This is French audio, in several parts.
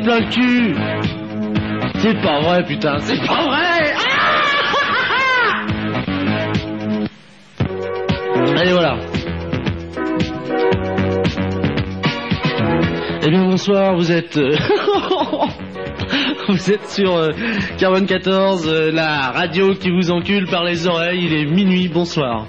Plein le cul C'est pas vrai, putain, c'est pas vrai Ah Allez, voilà. Eh bien, bonsoir, vous êtes... euh, Vous êtes sur euh, Carbone 14, euh, la radio qui vous encule par les oreilles. Il est minuit, bonsoir.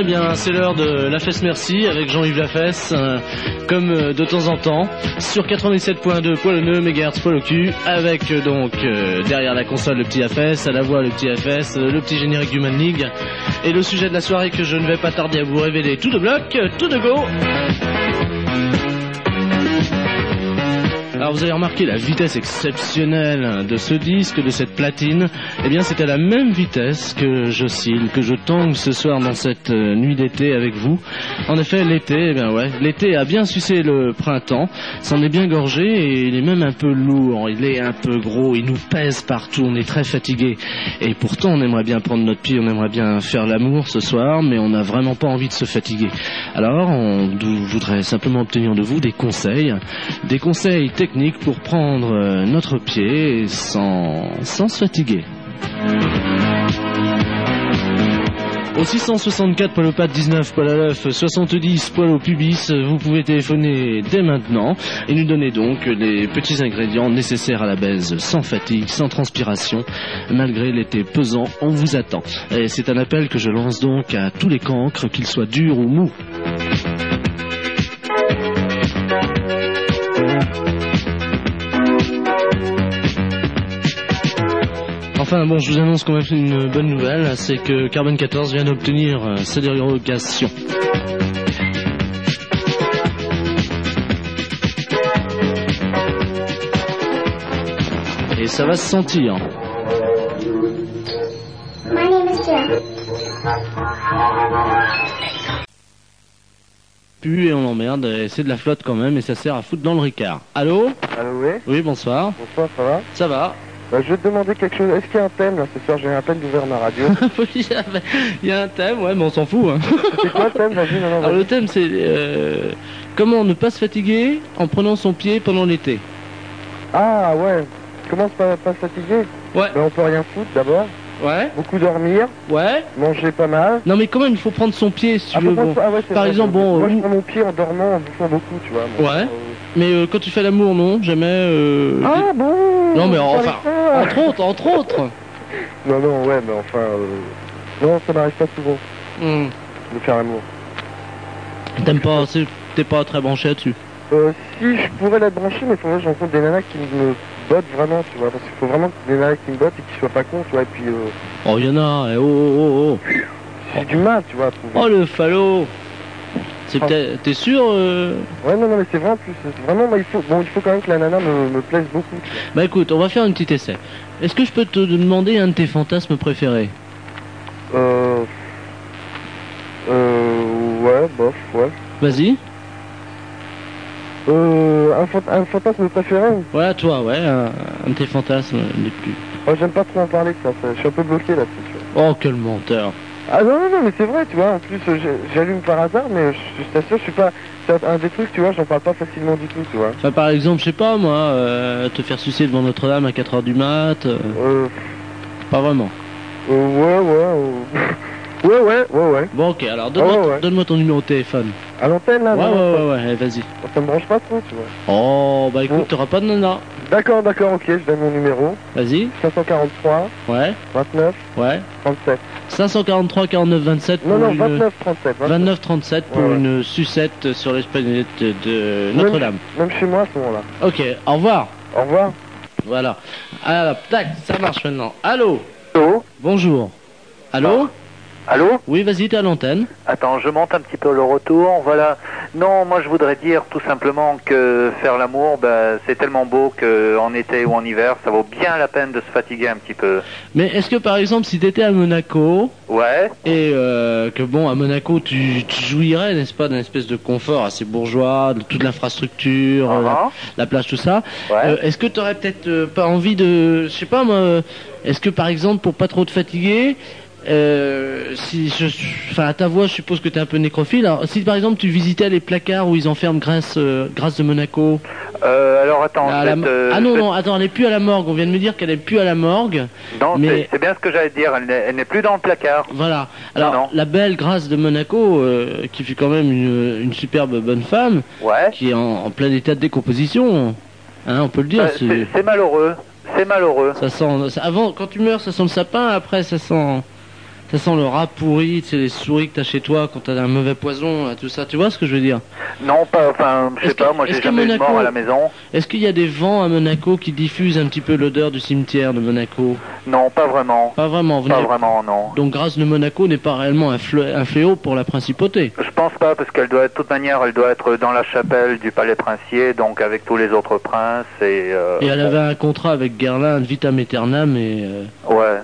Eh bien, c'est l'heure de La Fesse Merci avec Jean-Yves Lafesse, euh, comme euh, de temps en temps, sur 97.2 poil nœud, mégahertz poil au cul, avec euh, donc euh, derrière la console le petit Lafesse, à la voix le petit Lafesse, le petit générique du Man League, et le sujet de la soirée que je ne vais pas tarder à vous révéler tout de bloc, tout de go alors vous avez remarqué la vitesse exceptionnelle de ce disque, de cette platine. Eh bien c'est à la même vitesse que j'oscille, que je tangue ce soir dans cette euh, nuit d'été avec vous. En effet l'été, eh bien ouais, l'été a bien sucé le printemps, s'en est bien gorgé et il est même un peu lourd, il est un peu gros, il nous pèse partout, on est très fatigué. Et pourtant on aimerait bien prendre notre pied, on aimerait bien faire l'amour ce soir, mais on n'a vraiment pas envie de se fatiguer. Alors on voudrait simplement obtenir de vous des conseils, des conseils techniques pour prendre euh, notre pied sans, sans se fatiguer. Au 664 poil au pat 19 poil à l'œuf 70 poil au pubis, vous pouvez téléphoner dès maintenant et nous donner donc les petits ingrédients nécessaires à la baise sans fatigue, sans transpiration, malgré l'été pesant, on vous attend. Et c'est un appel que je lance donc à tous les cancres, qu'ils soient durs ou mous. Enfin bon, je vous annonce quand même une bonne nouvelle, c'est que Carbone 14 vient d'obtenir euh, sa dérogation. Et ça va se sentir. Pue et on l'emmerde, et c'est de la flotte quand même, et ça sert à foutre dans le ricard. Allô? Allô, oui? Oui, bonsoir. Bonsoir, ça va? Ça va Bah, Je vais te demander quelque chose. Est-ce qu'il y a un thème là ce soir J'ai à peine d'ouvrir ma radio. Il y a- un thème, ouais, mais on s'en fout. hein. C'est quoi le thème Vas-y, non, non, Alors vas-y. le thème c'est euh, comment ne pas se fatiguer en prenant son pied pendant l'été. Ah ouais. Commence pas, pas se fatiguer. Ouais. Ben, on peut rien foutre d'abord. Ouais, Beaucoup dormir, ouais. manger pas mal. Non mais quand même il faut prendre son pied si tu Ah, veux. par bon. contre, ah ouais, Par vrai, exemple, bon, Moi, je où- prends mon pied en dormant, en bouffant beaucoup, tu vois. moi. Ouais. Euh, Mais euh, quand tu fais l'amour non, jamais. euh, Ah bon Non mais enfin, entre autres, entre autres. Non, non, ouais, mais enfin... euh, Non, ça m'arrive pas souvent Hmm. de faire l'amour. T'aimes pas, c'est- t'es pas très branché là-dessus. Euh, si je pourrais l'être branché, mais faudrait que je rencontre des nanas qui me bottent vraiment, tu vois. Parce qu'il faut vraiment des nanas qui me bottent et qui soient pas cons, tu vois. Et puis, euh, Oh y en a, eh, oh oh oh oh. j'ai du mal, tu vois, à trouver. Oh le falot. C'est peut-être, t'es sûr euh? Ouais, non, non, mais c'est vrai en plus. Vraiment, moi, il faut, bon, il faut quand même que la nana me, me plaise beaucoup. Bah écoute, on va faire un petit essai. Est-ce que je peux te demander un de tes fantasmes préférés? Euh. Euh. Ouais, bof, ouais. Vas-y. Euh. Un, fant- un fantasme préféré Voilà toi, ouais, un, un de tes fantasmes les plus. Oh, j'aime pas trop en parler ça, ça. Je suis un peu bloqué là-dessus. Oh quel menteur. Ah non, non, non, mais c'est vrai, tu vois. En plus, euh, j'allume par hasard, mais je, je t'assure, je suis pas. C'est un des trucs, tu vois, j'en parle pas facilement du tout, tu vois. Enfin, par exemple, je sais pas moi, euh, te faire sucer devant Notre-Dame à 4h du mat, euh, Euh. pas vraiment. euh, ouais, ouais. euh, Ouais, ouais, ouais, ouais. Bon ok, alors Ouais, ouais. donne-moi ton numéro de téléphone. À l'antenne, là Ouais, ouais, ouais, ouais, vas-y. ça, ça me branche pas trop, tu vois. Oh, bah écoute, Bon. t'auras pas de nana. D'accord, d'accord, ok, je donne mon numéro. Vas-y, 543, ouais, 29, ouais. 37. 543 49 27 pour Non, non, une... 29, 37. 29. 29 37 pour Ouais, ouais. une sucette sur l'esplanade de Notre-Dame. Même chez moi à ce moment-là. Ok, au revoir. Au revoir. Voilà. Alors, tac, ça marche maintenant. Allô? Allô? Bonjour. Allô? Allô Oui, vas-y, t'es à l'antenne. Attends, je monte un petit peu le retour. Voilà. Non, moi je voudrais dire tout simplement que faire l'amour, bah, c'est tellement beau qu'en été ou en hiver, ça vaut bien la peine de se fatiguer un petit peu. Mais est-ce que par exemple, si t'étais à Monaco Ouais, et euh, que bon, à Monaco, tu, tu jouirais, n'est-ce pas, d'un espèce de confort assez bourgeois, de toute l'infrastructure, euh, la, uh-huh, la plage, tout ça. ouais. Euh, est-ce que t'aurais peut-être euh, pas envie de, je sais pas moi, est-ce que par exemple, pour pas trop te fatiguer, euh, si je, enfin à ta voix, je suppose que t'es un peu nécrophile. Alors, si par exemple tu visitais les placards où ils enferment Grâce, euh, Grâce de Monaco. Euh, alors attends, à la te- ah non non, attends, elle est plus à la morgue. On vient de me dire qu'elle est plus à la morgue. non, mais- c'est- bien ce que j'allais dire, elle n'est- n'est plus dans le placard. Voilà. Alors non. la belle Grâce de Monaco, euh, qui fut quand même une, une superbe bonne femme, Ouais, qui est en, en plein état de décomposition. Hein, on peut le dire. Bah, c'est- malheureux, c'est malheureux. Ça sent. ça- avant, quand tu meurs, ça sent le sapin. Après, ça sent. Ça sent le rat pourri, c'est les souris que t'as chez toi quand t'as un mauvais poison, là, tout ça. Tu vois ce que je veux dire? Non, pas, enfin, je sais pas, moi j'ai jamais eu mort à la maison. Est-ce qu'il y a des vents à Monaco qui diffusent un petit peu l'odeur du cimetière de Monaco? Non, pas vraiment. Pas vraiment. Vous Pas vraiment, non. Donc, grâce de Monaco n'est pas réellement un, fléau pour la principauté. Je pense pas, parce qu'elle doit, de toute manière, elle doit être dans la chapelle du palais princier, donc avec tous les autres princes et. euh, Et elle avait un contrat avec Guerlain, de vitam aeternam, et euh, Ouais,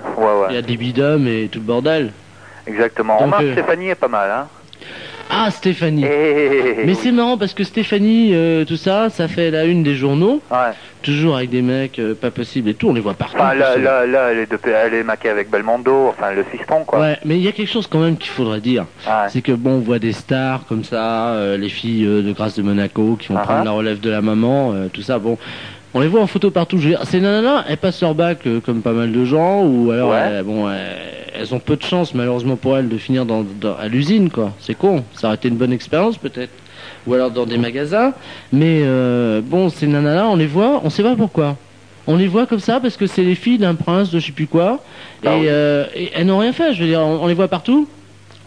ouais, il y a des bidums et tout le bordel. Exactement. Donc, Remarque, euh, Stéphanie est pas mal, hein. Ah, Stéphanie. Eh, Mais oui. c'est marrant parce que Stéphanie, euh, tout ça, ça fait la une des journaux, Ouais. toujours avec des mecs euh, pas possible et tout, on les voit partout. Enfin, là, là, là, elle est, de, elle est maquée avec Belmondo, enfin, le fiston, quoi. Ouais, mais il y a quelque chose quand même qu'il faudrait dire. Ouais. C'est que bon, on voit des stars comme ça, euh, les filles de Grâce de Monaco qui vont Ah prendre ah. la relève de la maman, tout ça. Bon, on les voit en photo partout. Je veux dire, ces nanas, elles passent leur bac euh, comme pas mal de gens, ou alors, Ouais. euh, bon, elles ont peu de chance malheureusement pour elles de finir dans, dans- à l'usine, quoi. C'est con. Ça aurait été une bonne expérience peut-être. Ou alors dans des magasins. Mais euh, bon, ces nanas-là, on les voit, on sait pas pourquoi. On les voit comme ça parce que c'est les filles d'un prince de je sais plus quoi. Ah et, oui. euh, et elles n'ont rien fait. Je veux dire, on, on les voit partout.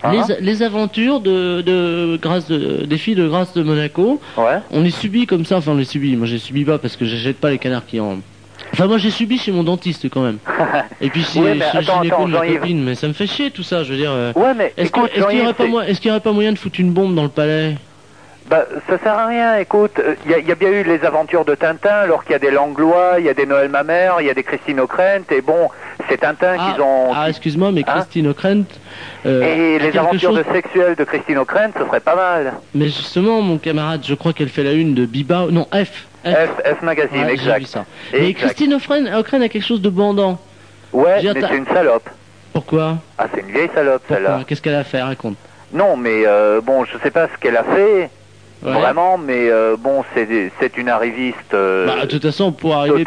Ah. Les, les aventures de, de grâce de, des filles de grâce de Monaco, Ouais. on les subit comme ça. Enfin, on les subit. Moi, je les subis pas parce que j'achète pas les canards qui en. Enfin, moi, j'ai subi chez mon dentiste quand même. Et puis chez, Ouais, chez gynéco de ma copine. Mais ça me fait chier tout ça. Je veux dire. euh, Ouais, mais Est-ce qu'il y aurait pas c'est- y aurait pas moyen de foutre une bombe dans le palais? Bah, ça sert à rien, écoute. Il y, a- y a bien eu les aventures de Tintin, alors qu'il y a des Langlois, il y a des Noël Mamère, il y a des Christine O'Krent, et bon, c'est Tintin Ah, qu'ils ont. ah, excuse-moi, mais Hein Christine O'Krent. euh, et les aventures chose- de sexuelles de Christine O'Krent, ce serait pas mal. Mais justement, mon camarade, je crois qu'elle fait la une de Biba. Non, F. F. F, F Magazine, Ouais, j'ai exact. vu ça. Mais Exact. Christine O'Krent a quelque chose de bandant. Ouais, mais c'est une salope. Pourquoi Ah, c'est une vieille salope, celle-là. Qu'est-ce qu'elle a fait Raconte. Non, mais euh, bon, je sais pas ce qu'elle a fait, Ouais. vraiment, mais euh, bon, c'est une arriviste euh, Bah, de toute façon, pour arriver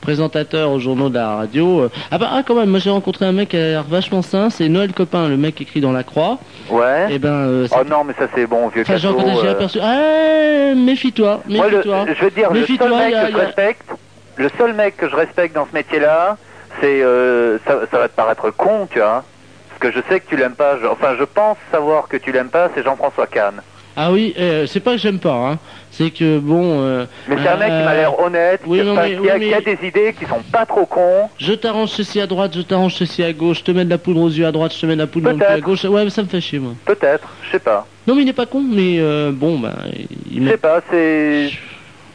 présentateur aux journaux de la radio. euh, Ah bah ah, quand même, moi j'ai rencontré un mec qui a l'air vachement sain, c'est Noël Copain, le mec qui écrit dans la Croix. Ouais. Et ben, euh, Oh non, mais ça c'est bon, vieux enfin, j'ai aperçu. Ah, méfie-toi, le- méfie-toi. je veux dire, le Méfie-toi, seul mec a- que je a- respecte, le seul mec que je respecte dans ce métier-là, c'est, euh, ça, ça va te paraître con, tu vois, parce que je sais que tu l'aimes pas. je- enfin, je pense savoir que tu l'aimes pas, c'est Jean-François Kahn. Ah oui, euh, c'est pas que j'aime pas, hein. c'est que bon. euh, Mais c'est un mec qui euh, m'a l'air honnête, oui, qui, non, enfin, mais- qui a, qui des idées qui sont pas trop cons. Je t'arrange ceci à droite, je t'arrange ceci à gauche, je te mets de la poudre aux yeux à droite, je te mets de la poudre cul à gauche. Ouais, mais ça me fait chier, moi. Peut-être, je sais pas. Non, mais il n'est pas con, mais euh, bon, bah. Il Je sais pas, c'est...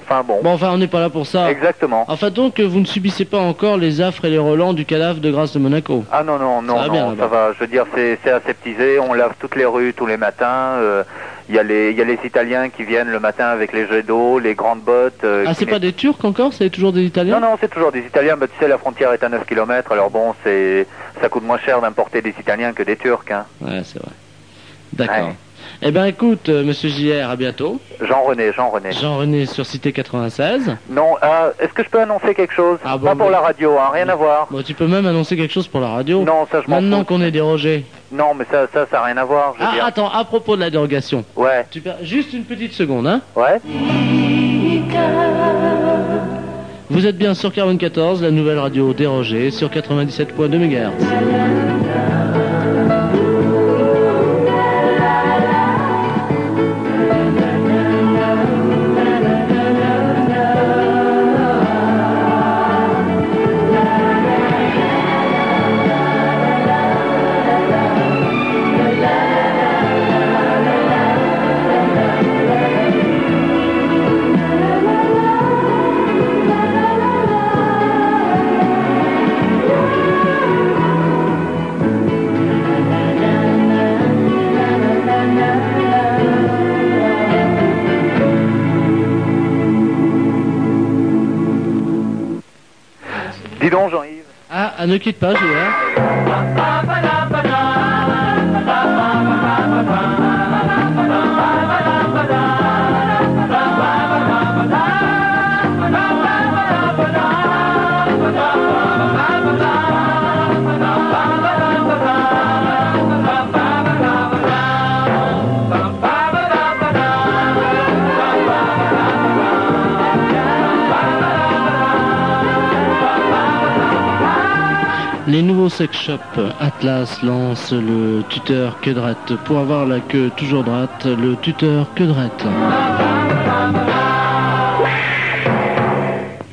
Enfin bon, Bon, enfin, on n'est pas là pour ça. exactement. Enfin, donc, euh, vous ne subissez pas encore les affres et les relents du cadavre de Grâce de Monaco. Ah non, non, non, va bien, non, là-bas. ça va. Je veux dire, c'est c'est aseptisé. On lave toutes les rues tous les matins. euh, Il y, a les- il y a les Italiens qui viennent le matin avec les jets d'eau, les grandes bottes. euh, Ah, c'est pas des Turcs encore C'est toujours des Italiens Non, non, c'est toujours des Italiens. Bah, tu sais, la frontière est à 9 km. Alors bon, c'est ça coûte moins cher d'importer des Italiens que des Turcs. Hein. Ouais, c'est vrai. D'accord. Ouais. Eh ben, écoute, euh, monsieur JR, à bientôt. Jean-René, Jean-René. Jean-René sur Cité 96. Non, ah, est-ce que je peux annoncer quelque chose Ah, bon, Pas pour mais- la radio, hein, rien à voir. Bon, tu peux même annoncer quelque chose pour la radio. Non, ça je m'en Maintenant fous. qu'on est dérogé. Non, mais ça, ça, ça n'a rien à voir. Je veux Ah, dire. attends, à propos de la dérogation. Ouais, Tu per- Juste une petite seconde, hein. ouais. Vous êtes bien sur 44, la nouvelle radio dérogée, sur 97.2 MHz. Ne quitte pas, je nouveaux sex shops Atlas lancent le tuteur queue droite. Pour avoir la queue toujours droite, le tuteur queue droite.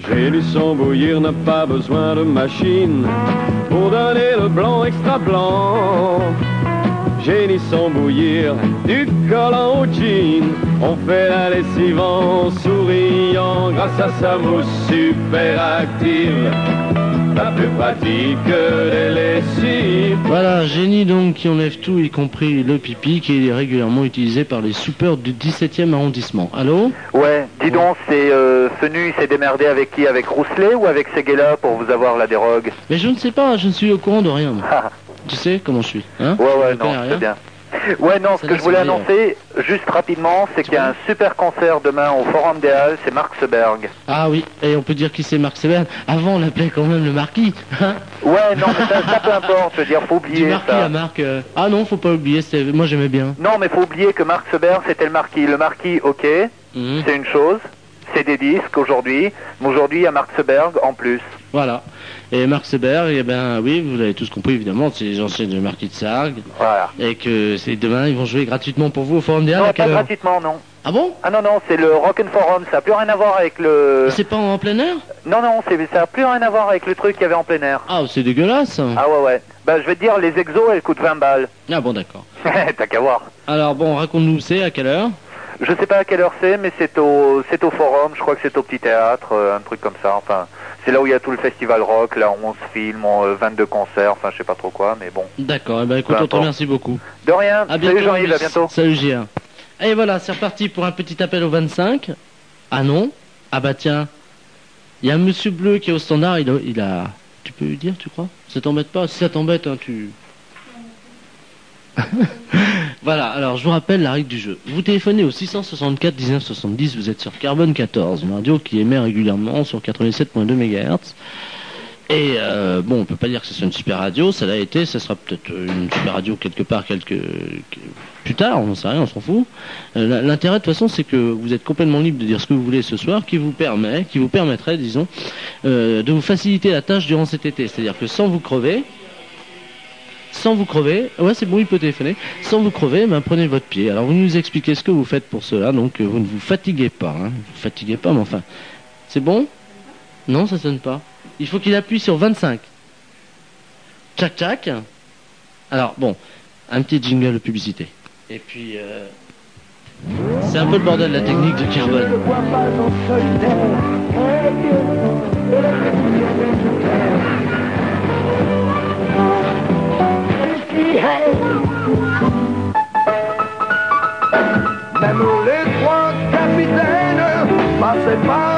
Génie sans bouillir n'a pas besoin de machine pour donner le blanc extra blanc. Génie sans bouillir du collant au jean. On fait la lessive en souriant grâce à sa mousse super active. La plus pratique des lessives. Voilà, génie donc qui enlève tout, y compris le pipi, qui est régulièrement utilisé par les soupeurs du 17e arrondissement. Allô Ouais, dis donc, c'est euh, Fenu, il s'est démerdé avec qui? Avec Rousselet ou avec Seguela pour vous avoir la dérogue? Mais je ne sais pas, je ne suis au courant de rien. moi. Tu sais comment je suis, hein? Ouais, ouais, connais non, rien. c'est bien. Ouais, non, ce que je voulais annoncer, juste rapidement, c'est qu'il y a un super concert demain au Forum des Halles, c'est Marc Seberg. Ah oui, et on peut dire qui c'est Marc Séverne. Avant, on l'appelait quand même le marquis. hein. Ouais, non, mais ça, ça peu importe, je veux dire, faut du oublier marquis ça. à Marc. euh, Ah non, faut pas oublier, moi j'aimais bien. Non, mais faut oublier que Marc Seberg, c'était le marquis. Le marquis, ok, Mhm. c'est une chose, c'est des disques aujourd'hui, mais aujourd'hui, il y a Marc Seberg en plus. Voilà. Et Marc Seberg, eh ben oui, vous l'avez tous compris évidemment, c'est les anciens du marquis de Sargue. Voilà. Et que c'est demain, ils vont jouer gratuitement pour vous au Forum des Halles. non, à pas quelle heure gratuitement, non. Ah bon? Ah non, non, c'est le Rock and Forum, ça n'a plus rien à voir avec le... C'est pas en plein air? Non, non, c'est- ça n'a plus rien à voir avec le truc qu'il y avait en plein air. Ah, c'est dégueulasse. Ah ouais, ouais. Bah, je vais te dire, les exos, elles coûtent 20 balles. Ah bon, d'accord. T'as qu'à voir. Alors bon, raconte-nous c'est à quelle heure? Je sais pas à quelle heure c'est, mais c'est au, c'est au forum, je crois que c'est au petit théâtre, euh, un truc comme ça, enfin. C'est là où il y a tout le festival rock, là 11 films, euh, 22 concerts, enfin je sais pas trop quoi, mais bon. D'accord, eh ben écoute, on te remercie beaucoup. De rien, À bientôt. salut Jean-Yves, à bientôt. Salut JR. Et voilà, c'est reparti pour un petit appel au 25. Ah non Ah bah tiens, il y a un monsieur bleu qui est au standard, il a... il a- Tu peux lui dire, tu crois? Ça t'embête pas? Si ça t'embête, hein, tu... voilà, alors je vous rappelle la règle du jeu. Vous téléphonez au 664 19 70, vous êtes sur Carbone 14, une radio qui émet régulièrement sur 87.2 MHz. Et euh, bon, on peut pas dire que c'est une super radio, ça l'a été, ça sera peut-être une super radio quelque part, quelques plus tard, on n'en sait rien, on s'en fout. Euh, L'intérêt de toute façon, c'est que vous êtes complètement libre de dire ce que vous voulez ce soir, qui vous permet, qui vous permettrait, disons, euh, de vous faciliter la tâche durant cet été. C'est-à-dire que sans vous crever, sans vous crever, ouais c'est bon, il peut téléphoner, sans vous crever, ben, prenez votre pied. Alors vous nous expliquez ce que vous faites pour cela, donc euh, vous ne vous fatiguez pas, hein. vous fatiguez pas, mais enfin, c'est bon? Non, ça sonne pas. Il faut qu'il appuie sur 25. Tchac tchac. Alors bon, un petit jingle de publicité. Et puis, euh, c'est un peu le bordel la technique de carbone. Même les trois capitaines passaient par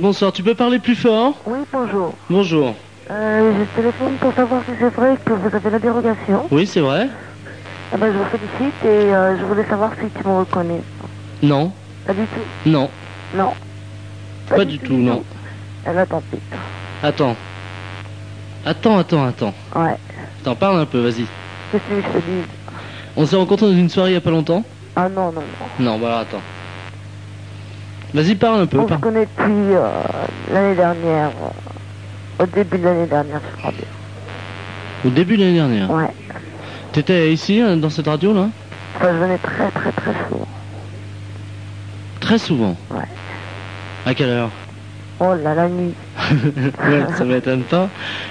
bonsoir, tu peux parler plus fort Oui, bonjour. Bonjour. Euh, je téléphone pour savoir si c'est vrai que vous avez la dérogation. Oui, c'est vrai Eh ben, je vous félicite et euh, je voulais savoir si tu me reconnais. Non Pas du tout Non, Non. pas du tout, non. Eh ben, tant pis. Attends. Attends, attends, attends. Ouais. T'en parles un peu, vas-y. Qu'est-ce que je te dis? On s'est rencontrés dans une soirée il y a pas longtemps? Ah non, non, non. Non, bah alors attends. Vas-y, parle un peu. On se parle. connaît depuis euh, l'année dernière. euh, au début de l'année dernière, je crois bien. Au début de l'année dernière. Ouais. T'étais ici, hein, dans cette radio là Enfin, je venais très, très, très souvent. Très souvent. Ouais. À quelle heure Oh là, la nuit. Ouais, ça m'étonne pas.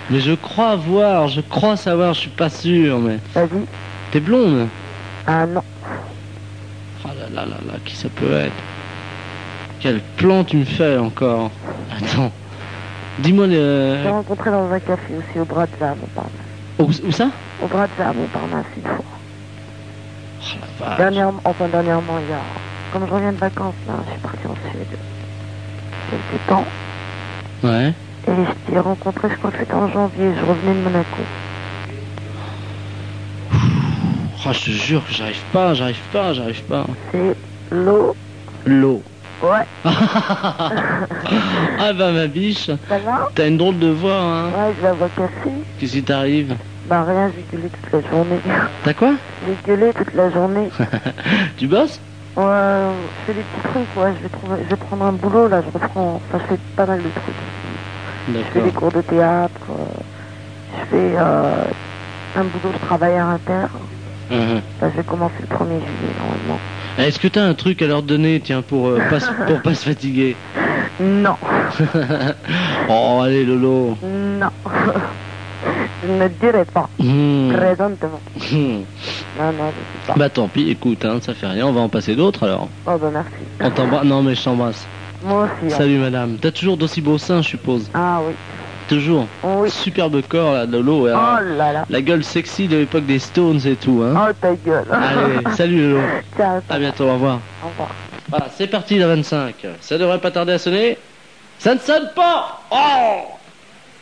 Mais je crois voir, je crois savoir, je suis pas sûr, mais. Vas-y. T'es blonde Ah non. Oh là là là là, qui ça peut être Quel plan tu me fais encore Attends. Dis-moi Je l'ai le. rencontré dans un café aussi, au bras de Zam, Montparnasse. Où, où ça Au bras de Zam, Montparnasse, une fois. Oh la vache. Dernièrement, enfin dernièrement, il y a... Comme je reviens de vacances, là, je suis parti en Suède. Quelques temps. Ouais. Et je t'ai rencontré, je crois que c'était en janvier, je revenais de Monaco. Oh, je te jure que j'arrive pas, j'arrive pas, j'arrive pas. C'est l'eau. L'eau. Ouais, ah bah ma biche, ça va t'as une drôle de voix, hein. Ouais, je la vois cassée. Qu'est-ce qui t'arrive Bah rien, j'ai gueulé toute la journée. T'as quoi J'ai gueulé toute la journée. Tu bosses Ouais, je fais des petits trucs, ouais, je vais, trouver, je vais prendre un boulot, là, je reprends, enfin, je fais pas mal de trucs. Je fais des D'accord. cours de théâtre, euh, je fais euh, un boulot de travailleur interne. Mhm. Bah, je vais commencer le 1er juillet, normalement. Est-ce que t'as un truc à leur donner, tiens, pour, euh, pas, se- pour pas se fatiguer Non, Oh, allez, Lolo. non. je ne dirai pas, Hmm. présentement. Hmm. Non, non, je pas. Bah tant pis, écoute, hein, ça fait rien, on va en passer d'autres alors. Oh, bah merci. On t'embrasse. Non mais je t'embrasse. Moi aussi. hein. Salut madame. T'as toujours d'aussi beaux seins, je suppose. Ah oui, Toujours. oui. Superbe corps là, Lolo. et Oh là là. La gueule sexy de l'époque des Stones et tout, hein. Oh ta gueule. Allez, salut Lolo. Ciao, À bientôt, au revoir. au revoir. Voilà, c'est parti la 25. Ça devrait pas tarder à sonner. Ça ne sonne pas Oh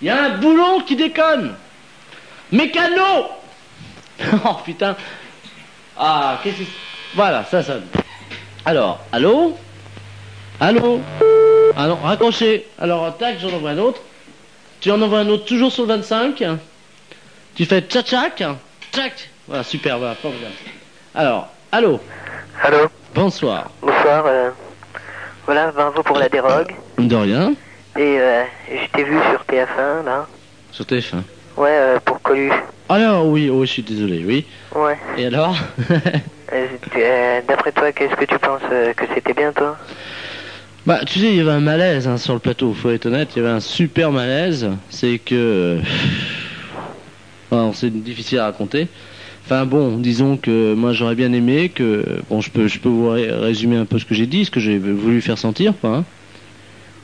Il y a un boulon qui déconne Mécano Oh putain Ah, qu'est-ce que... Voilà, ça sonne. Alors, allô? Allô? Ah non, raccroché. Alors, tac, j'en envoie un autre. Tu en envoies un autre toujours sur le 25. Tu fais tchac tchac tchac. Voilà, super, voilà, formidable. Alors, allô Allô, Bonsoir. bonsoir. euh, voilà, bravo pour la dérogue. De rien. Et euh, je t'ai vu sur TF1, là. Sur TF1. Ouais, euh, pour Coluche. Alors oui, oh, je suis désolé, oui. Ouais. Et alors Euh, D'après toi, qu'est-ce que tu penses que c'était bien, toi? Bah, tu sais, il y avait un malaise hein, sur le plateau, faut être honnête, il y avait un super malaise. C'est que... Alors, c'est difficile à raconter. Enfin bon, disons que moi j'aurais bien aimé que... Bon, je peux, je peux vous ré- résumer un peu ce que j'ai dit, ce que j'ai voulu faire sentir, quoi. hein.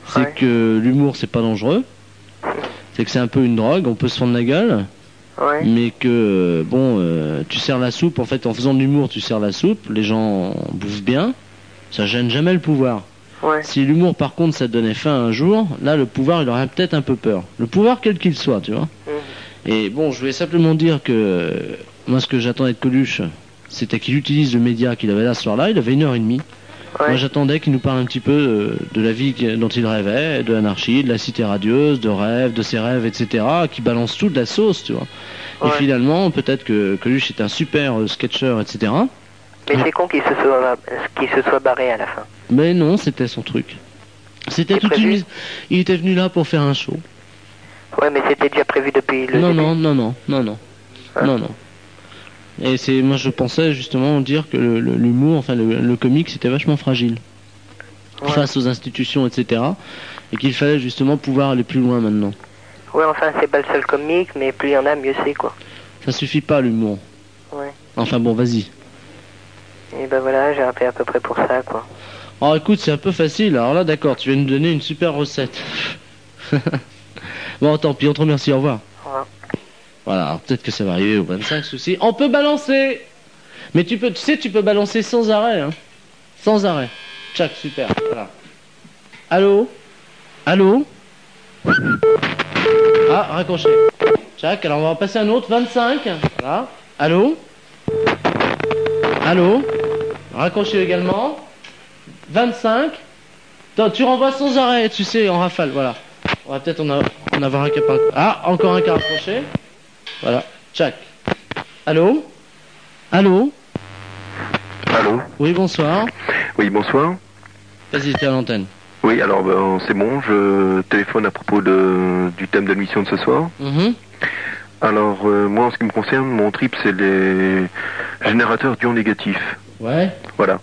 C'est Ouais. que l'humour, c'est pas dangereux. C'est que c'est un peu une drogue, on peut se fendre la gueule. Ouais. mais que euh, bon, euh, tu sers la soupe. En fait, en faisant de l'humour, tu sers la soupe. Les gens bouffent bien. Ça gêne jamais le pouvoir. Ouais. Si l'humour, par contre, ça donnait faim un jour, là, le pouvoir, il aurait peut-être un peu peur. Le pouvoir, quel qu'il soit, tu vois. Mhm. Et bon, je voulais simplement dire que moi, ce que j'attendais de Coluche, c'était qu'il utilise le média qu'il avait là ce soir-là. Il avait une heure et demie. Moi, j'attendais qu'il nous parle un petit peu euh, de la vie dont il rêvait, de l'anarchie, de la cité radieuse, de rêves, de ses rêves, etc. Qui balance tout de la sauce, tu vois. Et finalement, peut-être que Coluche est un super euh, sketcher, etc. Mais c'est con qu'il se, soit, qu'il se soit barré à la fin. Mais non, c'était son truc. C'était toute une. Il était venu là pour faire un show. Ouais, mais c'était déjà prévu depuis le non, début. non, non, non, non, non, Hein non, non. Et c'est, moi, je pensais justement dire que l'humour, enfin le, le comique, c'était vachement fragile Ouais. face aux institutions, etc. Et qu'il fallait justement pouvoir aller plus loin maintenant. Ouais, enfin, c'est pas le seul comique, mais plus il y en a, mieux c'est, quoi. Ça suffit pas l'humour. Ouais. Enfin bon, vas-y. Et ben voilà, j'ai rappelé à peu près pour ça, quoi. Oh, écoute, c'est un peu facile. Alors là, d'accord, tu viens nous donner une super recette. bon, tant pis, on te remercie. Au revoir. Au revoir. Voilà, peut-être que ça va arriver au 25 souci. On peut balancer Mais tu peux, tu sais, tu peux balancer sans arrêt, hein. Sans arrêt. Tchac, super. Voilà. Allô? Allô? Ah, raccroché. Tchac, alors on va en passer un autre, 25. Voilà. Allô? Allô? Raccroché également. 25. Attends, tu renvoies sans arrêt, tu sais, en rafale, voilà. On va peut-être en, a- en avoir un pas- Ah, encore un qui a raccroché. Voilà, tchac. Allô? Allô? Allô? Oui, bonsoir. Oui, bonsoir. Vas-y, t'es à l'antenne. Oui, alors ben, c'est bon, je téléphone à propos de, du thème de l'émission de ce soir. Mhm. Alors, euh, moi, en ce qui me concerne, mon trip, c'est les générateurs d'ions négatifs. Ouais. Voilà.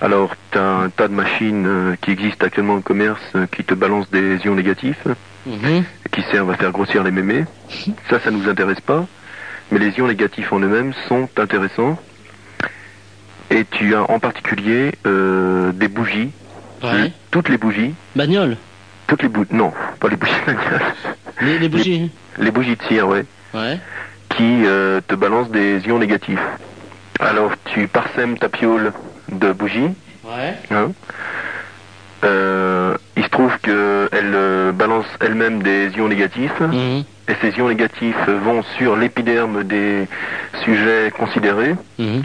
Alors, tu as un tas de machines euh, qui existent actuellement au commerce euh, qui te balancent des ions négatifs, Mhm. qui servent à faire grossir les mémés. Ça, ça nous intéresse pas. Mais les ions négatifs en eux-mêmes sont intéressants. Et tu as en particulier euh, des bougies. Ouais. Toutes les bougies. Bagnole. Toutes les bougies. Non, pas les bougies. Les, les bougies. les bougies de cire, ouais. Ouais. qui te balance des ions négatifs. Alors tu parsèmes ta piole de bougies. Ouais. hein. Euh, il se trouve qu'elle euh, balance elle-même des ions négatifs. Mhm. Et ces ions négatifs vont sur l'épiderme des sujets considérés Mhm.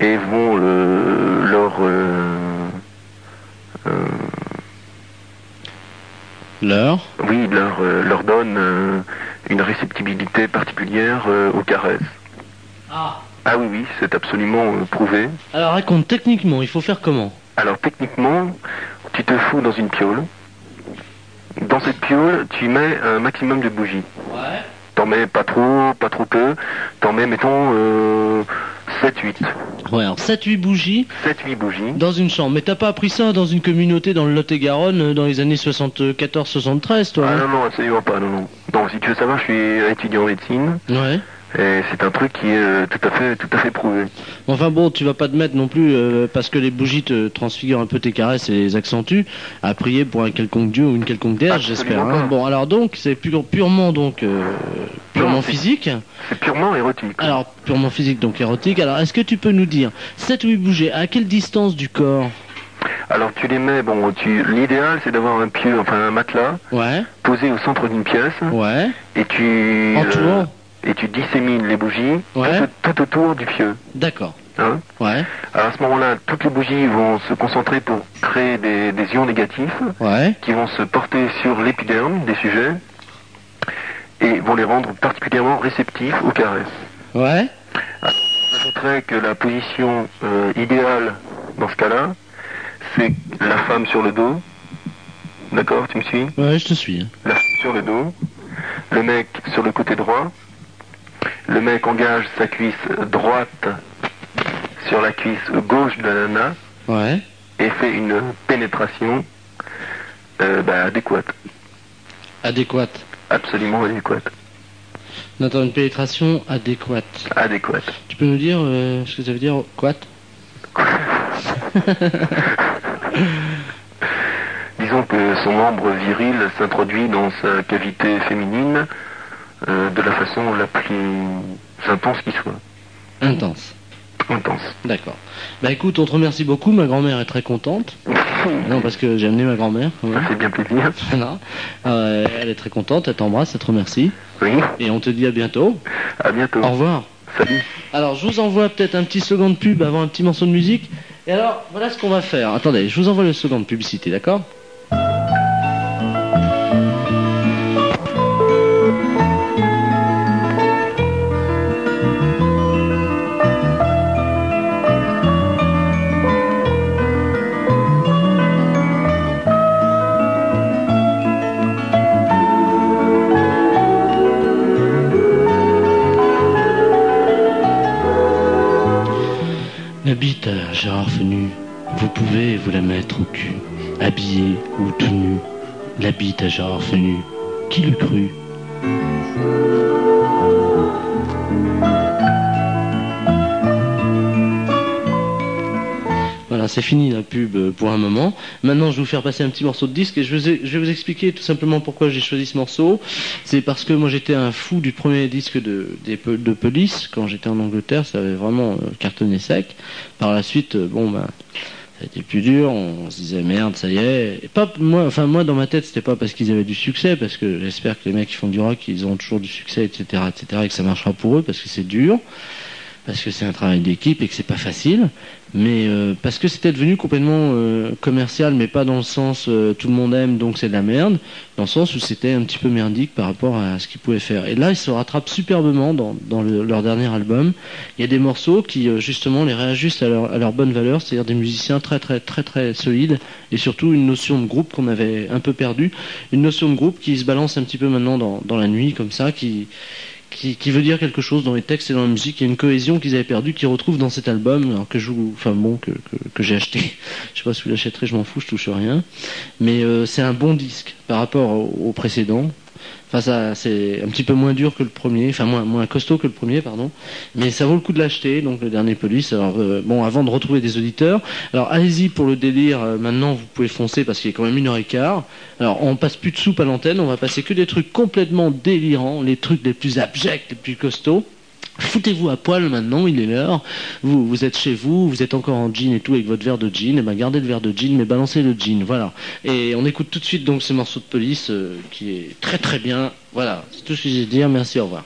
et vont euh, leur euh, L'heure. oui leur leur donne une réceptibilité particulière aux caresses. Ah. Ah oui oui c'est absolument euh, prouvé. Alors raconte techniquement, il faut faire comment? Alors techniquement, tu te fous dans une piole. Dans cette piole, tu mets un maximum de bougies. Ouais. T'en mets pas trop, pas trop peu. T'en mets, mettons, euh, 7-8. Ouais, alors 7-8 bougies 7-8 bougies. dans une chambre. Mais t'as pas appris ça dans une communauté dans le Lot-et-Garonne euh, dans les années 74-73, toi Ah hein non, non, absolument pas, non, non. Donc si tu veux savoir, je suis étudiant en médecine. Ouais. Et c'est un truc qui est euh, tout à fait, tout à fait prouvé. Enfin bon, tu vas pas te mettre non plus, euh, parce que les bougies te transfigurent un peu tes caresses et les accentuent, à prier pour un quelconque dieu ou une quelconque déesse, j'espère. Hein. Bon, alors donc, c'est pure- purement donc euh, purement Non, physique. C'est purement érotique. Alors, purement physique, donc érotique. Alors, est-ce que tu peux nous dire, 7 ou 8 bougies, à quelle distance du corps? Alors tu les mets, bon, tu, l'idéal c'est d'avoir un pieu, enfin un matelas, Ouais, posé au centre d'une pièce, ouais. et tu, Entourant. euh, et tu dissémines les bougies Ouais. tout, tout autour du pieu. D'accord. Hein Ouais, Alors à ce moment-là, toutes les bougies vont se concentrer pour créer des, des ions négatifs ouais. qui vont se porter sur l'épiderme des sujets et vont les rendre particulièrement réceptifs aux caresses. Ouais. J'ajouterais que la position euh, idéale dans ce cas-là, c'est la femme sur le dos. D'accord, tu me suis? Ouais, je te suis. La femme sur le dos, le mec sur le côté droit, le mec engage sa cuisse droite sur la cuisse gauche de la nana Ouais. et fait une pénétration euh, bah, adéquate, Adéquate. absolument adéquate, une pénétration adéquate. adéquate. Tu peux nous dire euh, ce que ça veut dire, quoi Disons que son membre viril s'introduit dans sa cavité féminine euh, de la façon la plus intense qui soit. Intense. Intense. D'accord. Bah écoute, on te remercie beaucoup, ma grand-mère est très contente. Non, parce que j'ai amené ma grand-mère. quand Ça fait bien plaisir. Voilà. Euh, elle est très contente, elle t'embrasse, elle te remercie. Oui, Et on te dit à bientôt. à bientôt. Au revoir. Salut. Alors, je vous envoie peut-être un petit second de pub avant un petit morceau de musique. Et alors, voilà ce qu'on va faire. Attendez, je vous envoie le second de publicité, d'accord? Bite à Gérard Fenu, vous pouvez vous la mettre au cul, habillé ou tout nu. La bite à Gérard qui l'eût cru c'est fini la pub euh, pour un moment. Maintenant, je vais vous faire passer un petit morceau de disque et je vais, vous expliquer tout simplement pourquoi j'ai choisi ce morceau. C'est parce que moi j'étais un fou du premier disque de, de Police quand j'étais en Angleterre, ça avait vraiment euh, cartonné sec. Par la suite, euh, bon ben, ça a été plus dur, on se disait merde, ça y est. Pas moi, enfin moi dans ma tête c'était pas parce qu'ils avaient du succès, parce que j'espère que les mecs qui font du rock ils ont toujours du succès, etc., etc., et que ça marchera pour eux parce que c'est dur parce que c'est un travail d'équipe et que c'est pas facile, mais euh, parce que c'était devenu complètement euh, commercial, mais pas dans le sens euh, tout le monde aime donc c'est de la merde, dans le sens où c'était un petit peu merdique par rapport à ce qu'ils pouvaient faire. Et là, ils se rattrapent superbement dans, dans le- leur dernier album. Il y a des morceaux qui justement les réajustent à leur, bonne valeur, c'est-à-dire des musiciens très très très très solides et surtout une notion de groupe qu'on avait un peu perdu, une notion de groupe qui se balance un petit peu maintenant dans, dans la nuit comme ça, qui qui, veut dire quelque chose dans les textes et dans la musique. Il y a une cohésion qu'ils avaient perdue, qu'ils retrouvent dans cet album, que je enfin bon, que, j'ai acheté. Je sais pas si vous l'achèterez, je m'en fous, je touche rien. Mais euh, c'est un bon disque par rapport au précédent. Enfin, ça, c'est un petit peu moins dur que le premier, enfin moins, moins costaud que le premier, pardon. Mais ça vaut le coup de l'acheter, donc le dernier police. Alors euh, bon, avant de retrouver des auditeurs. Alors allez-y pour le délire. euh, maintenant, vous pouvez foncer parce qu'il est quand même une heure et quart. Alors on passe plus de soupe à l'antenne, on va passer que des trucs complètement délirants, les trucs les plus abjects, les plus costauds. Foutez-vous à poil maintenant, il est l'heure. Vous, êtes chez vous, vous êtes encore en jean et tout avec votre verre de jean. Et ben gardez le verre de jean, mais balancez le jean. Voilà. Et on écoute tout de suite donc ce morceau de police euh, qui est très très bien. Voilà, c'est tout ce que j'ai à dire. Merci, au revoir.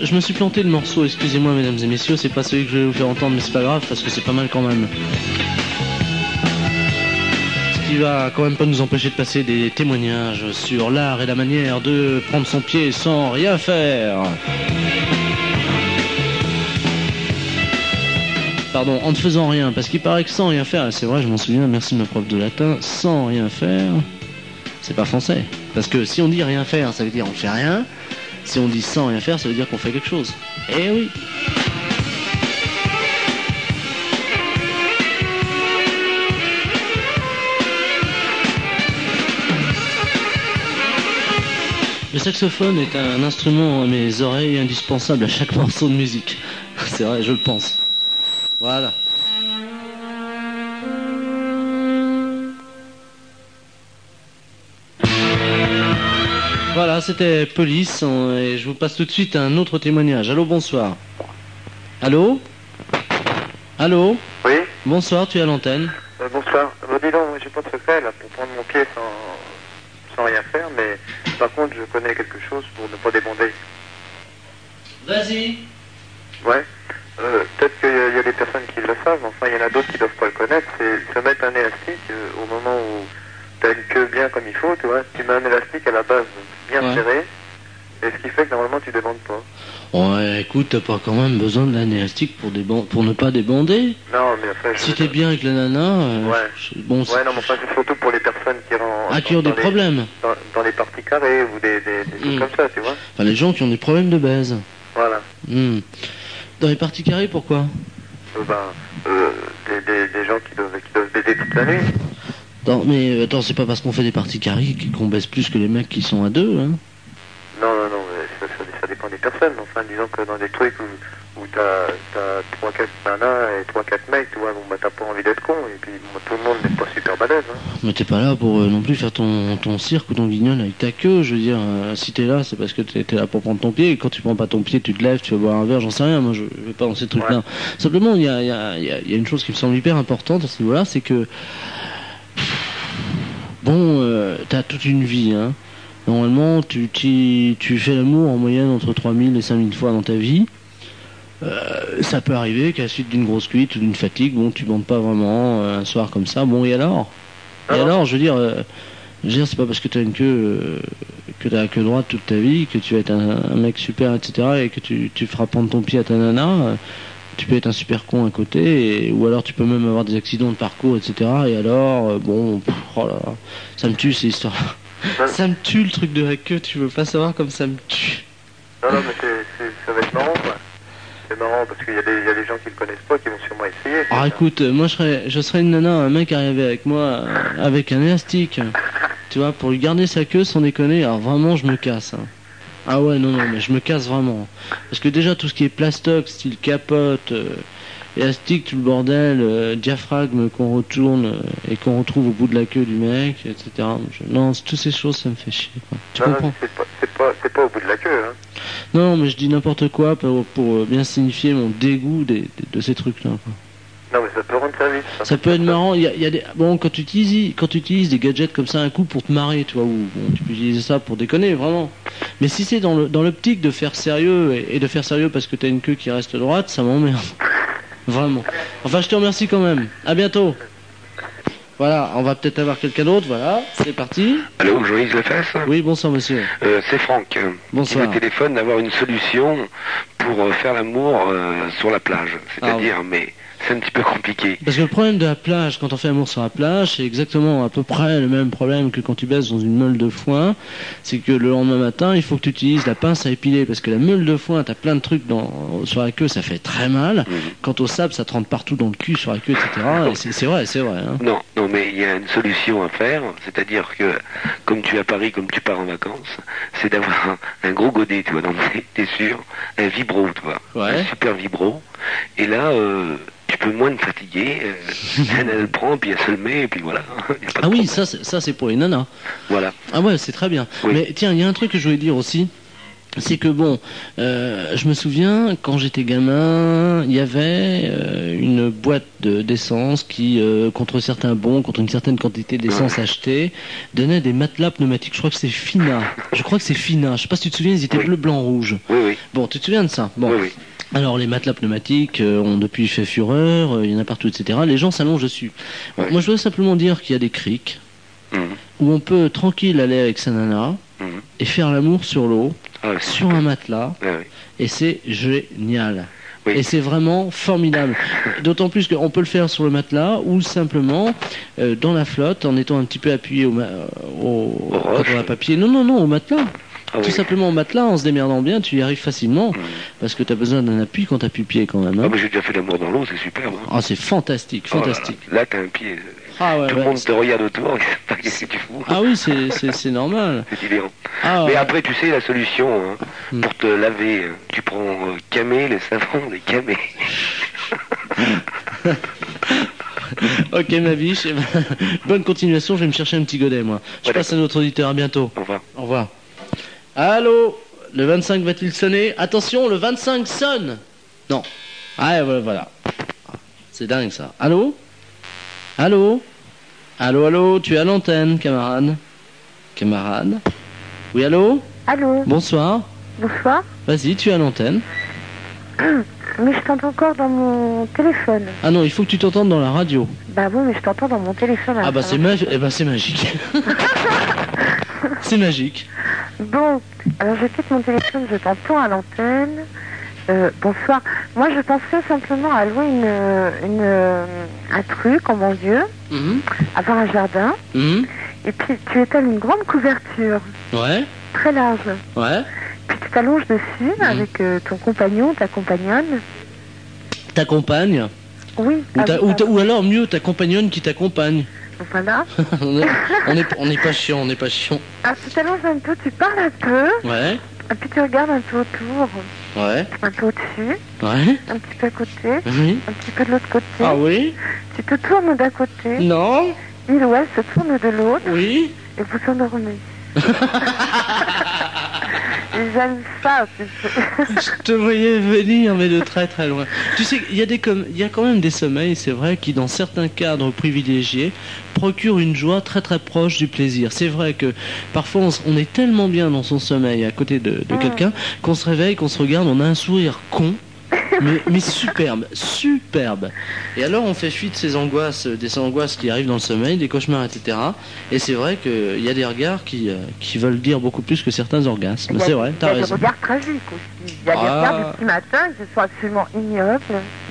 Je, me suis planté le morceau, excusez-moi mesdames et messieurs, c'est pas celui que je vais vous faire entendre, mais c'est pas grave parce que c'est pas mal quand même. Ce qui va quand même pas nous empêcher de passer des témoignages sur l'art et la manière de prendre son pied sans rien faire. Pardon, en ne faisant rien, parce qu'il paraît que sans rien faire, c'est vrai, je m'en souviens, merci ma prof de latin, sans rien faire, c'est pas français. Parce que si on dit rien faire, ça veut dire on fait rien. Si on dit sans rien faire, ça veut dire qu'on fait quelque chose. Eh oui. Le saxophone est un instrument à mes oreilles indispensable à chaque morceau de musique. C'est vrai, je le pense. Voilà. Voilà, c'était Police et je vous passe tout de suite à un autre témoignage. Allô, bonsoir. Allô Allô Oui, Bonsoir, tu es à l'antenne. euh, bonsoir. Bon, dis donc, j'ai pas de secret là pour prendre mon pied sans, sans rien faire, mais par contre, je connais quelque chose pour ne pas débander. Vas-y. Ouais. Euh, Peut-être qu'il y, a- il y a des personnes qui le savent, enfin il y en a d'autres qui doivent pas le connaître. C'est se mettre un élastique euh, au moment où tu as une queue bien comme il faut, tu vois. Tu mets un élastique à la base bien Ouais. serré, et ce qui fait que normalement tu débandes pas. Ouais, écoute, t'as pas quand même besoin de l'année élastique pour, déban- pour ne pas débander. Non, mais enfin. je- Si t'es bien avec la nana, euh, Ouais. je- bon, Ouais, non, mais enfin c'est surtout pour les personnes qui rentrent. ah, qui ont des les- problèmes. Dans, dans les parties carrées ou des, des, des trucs Mm. comme ça, tu vois. Enfin, les gens qui ont des problèmes de baise. Voilà. Hmm. Dans les parties carrées, pourquoi? Euh, ben, euh, des, des, des gens qui doivent, qui doivent baiser toute la nuit. Attends, mais euh, attends, c'est pas parce qu'on fait des parties carrées qu'on baisse plus que les mecs qui sont à deux, hein Non, non, non, mais ça, ça, ça dépend des personnes. Enfin, disons que dans des trucs où, où t'as, t'as 3-4 nanas et 3-4 mecs, tu vois, bon, bah t'as pas envie d'être con. Et puis, bon, tout le monde n'est pas super balèze. Hein. Mais t'es pas là pour euh, non plus faire ton, ton cirque ou ton guignol avec ta queue. Je veux dire, euh, si t'es là, c'est parce que t'es là pour prendre ton pied. Et quand tu prends pas ton pied, tu te lèves, tu vas boire un verre, j'en sais rien. Moi, je, je vais pas dans ces trucs-là. Simplement, il y a, y, a, y a une chose qui me semble hyper importante à ce niveau-là, c'est que. Bon, euh, t'as toute une vie, hein. Normalement, tu, tu, tu fais l'amour en moyenne entre 3000 et 5000 fois dans ta vie. Euh, ça peut arriver qu'à la suite d'une grosse cuite ou d'une fatigue, bon, tu bandes pas vraiment euh, un soir comme ça. Bon, et alors? Et alors, je veux dire, euh, je veux dire, c'est pas parce que t'as une queue, que t'as la queue droite toute ta vie, que tu vas être un, un mec super, etc., et que tu, tu feras prendre ton pied à ta nana. Tu peux être un super con à côté, et- ou alors tu peux même avoir des accidents de parcours, etc. Et alors, euh, bon, pff, oh là là, ça me tue ces histoires. ça me tue le truc de la queue, tu veux pas savoir comme ça me tue. Non, non, mais c'est, c'est, ça va être marrant, quoi. C'est marrant parce qu'il y, a des- il y a des gens qui le connaissent pas qui vont sûrement essayer. Ah écoute, euh, moi je serais, je serais une nana, un mec arrivé avec moi euh, avec un élastique, tu vois, pour lui garder sa queue sans déconner, alors vraiment je me casse. hein. Ah ouais, non, non, mais je me casse vraiment. Parce que déjà tout ce qui est plastoc, style capote, euh, élastique, tout le bordel, euh, diaphragme qu'on retourne euh, et qu'on retrouve au bout de la queue du mec, etc. Je- non, toutes ces choses ça me fait chier. quoi. Tu non, non, comprends c'est pas, c'est pas, c'est pas au bout de la queue, hein. Non, mais je dis n'importe quoi pour, pour, euh, bien signifier mon dégoût des- des- de ces trucs-là. quoi. Non, mais ça peut rendre service. Ça peut être marrant. Il y a, il y a des bon quand tu utilises quand tu utilises des gadgets comme ça un coup pour te marrer, tu vois, ou bon, tu peux utiliser ça pour déconner vraiment. Mais si c'est dans le dans l'optique de faire sérieux et, et de faire sérieux parce que t'as une queue qui reste droite, ça m'emmerde. Vraiment. Enfin, je te remercie quand même. À bientôt. Voilà, on va peut-être avoir quelqu'un d'autre. Voilà, c'est parti. Allô, Joïse Lefesse Oui, bonsoir monsieur. Euh, C'est Franck Bonsoir. qui me téléphone d'avoir une solution pour euh, faire l'amour euh, sur la plage. C'est-à-dire, Ah mais c'est un petit peu compliqué. Parce que le problème de la plage, quand on fait amour sur la plage, c'est exactement à peu près le même problème que quand tu baisses dans une meule de foin. C'est que le lendemain matin, il faut que tu utilises la pince à épiler. Parce que la meule de foin, t'as plein de trucs dans, sur la queue, ça fait très mal. Quant au sable, ça te rentre partout dans le cul, sur la queue, etc. Et c'est- vrai, c'est vrai. hein. Non, non, mais il y a une solution à faire, c'est-à-dire que comme tu es à Paris, comme tu pars en vacances, c'est d'avoir un, un gros godet, tu vois, dans tes- t'es sûr, un vibro, tu vois, un super vibro, et là, euh, tu peux moins te fatiguer, euh, elle, elle le prend, puis elle se le met, et puis voilà. De Ah oui, ça, c'est- ça c'est pour les nanas. Voilà. Ah ouais, c'est très bien. Mais tiens, il y a un truc que je voulais dire aussi. C'est que bon, euh, je me souviens quand j'étais gamin, il y avait euh, une boîte de- d'essence qui, euh, contre certains bons, contre une certaine quantité d'essence achetée, donnait des matelas pneumatiques. Je crois que c'est Fina. Je crois que c'est Fina. Je sais pas si tu te souviens, ils étaient bleu, blanc, rouge. Oui, oui. Bon, tu te souviens de ça? Bon. Alors les matelas pneumatiques euh, ont depuis fait fureur, euh, il y en a partout, etc. Les gens s'allongent dessus. Moi je voudrais simplement dire qu'il y a des criques Mhm. où on peut tranquille aller avec sa nana et faire l'amour sur l'eau, sur un matelas, et c'est génial. Et c'est vraiment formidable. D'autant plus qu'on peut le faire sur le matelas ou simplement euh, dans la flotte en étant un petit peu appuyé au, ma- au, papier. Non, non, non, au matelas. Tout simplement au matelas, en se démerdant bien, tu y arrives facilement. Parce que tu as besoin d'un appui quand tu plus pied quand même. hein. Ah, mais j'ai déjà fait l'amour dans l'eau, c'est superbe. hein. Ah, c'est fantastique, Oh là là. fantastique. là, t'as un pied. Ah ouais, Tout ouais, le monde te regarde autour, qu'est-ce que tu fous? Ah oui, c'est- normal. C'est délirant. Ah, Mais ouais. après, tu sais, la solution, hein, Hmm. pour te laver, euh, tu prends euh, camé, les savons, les camés. ok, ma biche. eh ben, Bonne continuation, je vais me chercher un petit godet, moi. Je passe à notre auditeur, à bientôt. Au revoir. Au revoir. Allô Le 25 va-t-il sonner? Attention, le 25 sonne Non. Ah, voilà, voilà. C'est dingue, ça. Allô? Allô? Allô, allô, tu es à l'antenne, camarade Camarade? Oui, allô? Allô? Bonsoir. Bonsoir. Vas-y, tu es à l'antenne. Mais je t'entends encore dans mon téléphone. Ah non, il faut que tu t'entendes dans la radio. Bah bon, mais je t'entends dans mon téléphone. Ah bah c'est magique. mag... eh c'est magique. c'est magique. Bon, alors je quitte mon téléphone, je t'entends à l'antenne. Euh, bonsoir. Moi, je pensais simplement à louer une, une, euh, un truc en banlieue, Mhm. avoir un jardin, Mhm. et puis tu étales une grande couverture, Ouais, très large. ouais. Puis tu t'allonges dessus Mhm. avec euh, ton compagnon, ta compagnonne. Ta compagne Oui. ou, ah oui, ou alors mieux, ta compagnonne qui t'accompagne. Voilà. on est- on est on n'est pas chiant, on n'est pas chiant. Alors tu t'allonges un peu, tu parles un peu, Ouais, et puis tu regardes un peu autour, ouais, un peu au-dessus, ouais. un petit peu à côté, Oui. un petit peu de l'autre côté. Ah oui Tu te tournes d'un côté, Non il ou elle se tourne de l'autre, Oui et vous endormez. J'aime ça. Je te voyais venir, mais de très très loin. Tu sais, il y, a des com- il y a quand même des sommeils, c'est vrai, qui dans certains cadres privilégiés procurent une joie très très proche du plaisir. C'est vrai que parfois on, est tellement bien dans son sommeil à côté de, de quelqu'un qu'on se réveille, qu'on se regarde, on a un sourire con. Mais, mais superbe, superbe. Et alors on fait fuite ces angoisses, des angoisses qui arrivent dans le sommeil, des cauchemars, etc. Et c'est vrai qu'il y a des regards qui, euh, qui veulent dire beaucoup plus que certains orgasmes. C'est vrai, Il y t'as a des raison. regards tragiques aussi. Il y a des Ah. regards du petit matin qui sont absolument ignobles.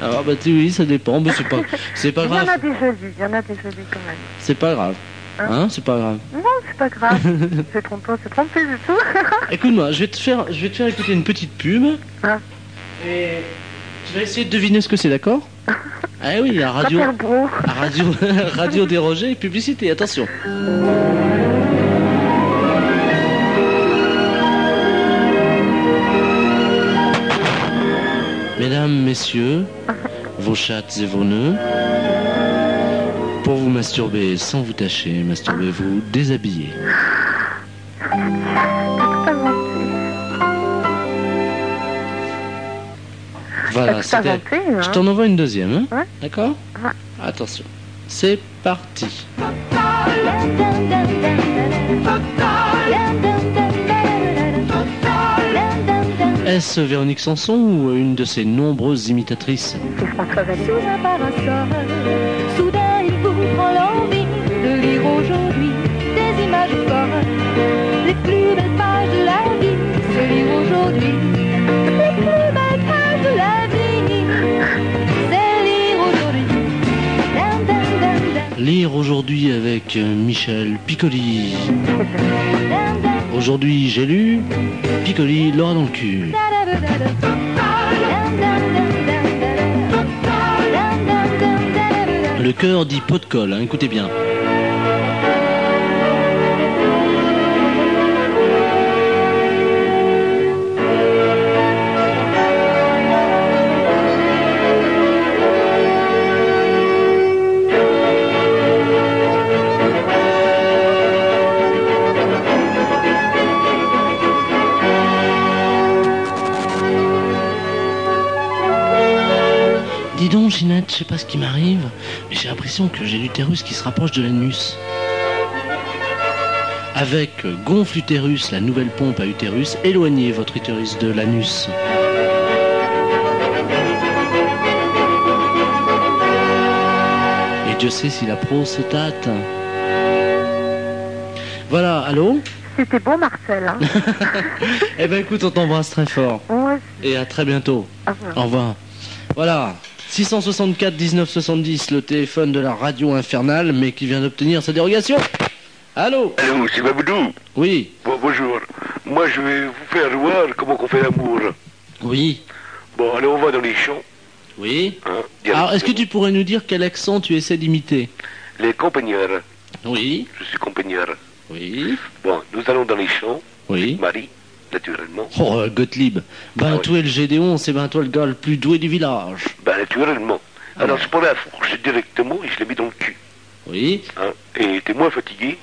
Ah bah tu- oui, ça dépend, mais c'est pas, c'est pas Il y en grave. a des jolis, il y en a des jolis quand même. C'est pas grave. Hein Hein, c'est pas grave. Non, c'est pas grave. c'est trompé, c'est trompé du tout. Écoute-moi, je vais te faire, je vais te faire écouter une petite pub. Hein Et tu vas essayer de deviner ce que c'est, d'accord Ah oui, la radio, la radio, radio dérogée, publicité. Attention. Mesdames, messieurs, vos chattes et vos nœuds, pour vous masturber sans vous tâcher, masturbez-vous déshabillé. Voilà, c'était. hein. Je t'en envoie une deuxième, hein Ouais. D'accord Ouais. Attention. C'est parti. Est-ce Véronique Sanson ou une de ses nombreuses imitatrices? C'est François Vallée. Sous un parasol, soudain il vous prend l'envie aujourd'hui avec euh, Michel Piccoli. Aujourd'hui j'ai lu Piccoli l'aura dans le cul. Le cœur dit pot de colle, hein, écoutez bien. Dis donc, Ginette, je sais pas ce qui m'arrive, mais j'ai l'impression que j'ai l'utérus qui se rapproche de l'anus. Avec gonfle utérus, la nouvelle pompe à utérus, éloignez votre utérus de l'anus. Et Dieu sait si la prostate. Voilà, allô? C'était beau, Marcel. Hein. Eh ben écoute, on t'embrasse très fort. Ouais. Et à très bientôt. Au revoir. Au revoir. Voilà. 664 19 70, le téléphone de la radio infernale, mais qui vient d'obtenir sa dérogation. Allô Allô, c'est Babdoudou Oui. Bon, bonjour. Moi, je vais vous faire voir comment on fait l'amour. Oui. Bon, allez, on va dans les champs. Oui. Hein, Alors, est-ce que tu pourrais nous dire quel accent tu essaies d'imiter? Les campagnards. Oui. Je suis campagnard. Oui. Bon, nous allons dans les champs. Oui. Marie, naturellement. Oh, euh, Gottlieb. Ben, Ah toi, le Gédéon, c'est ben, toi le gars le plus doué du village. Ben, naturellement. Alors, je prends la fourche directement et je la mets dans le cul. Oui. Hein, et t'es moins fatigué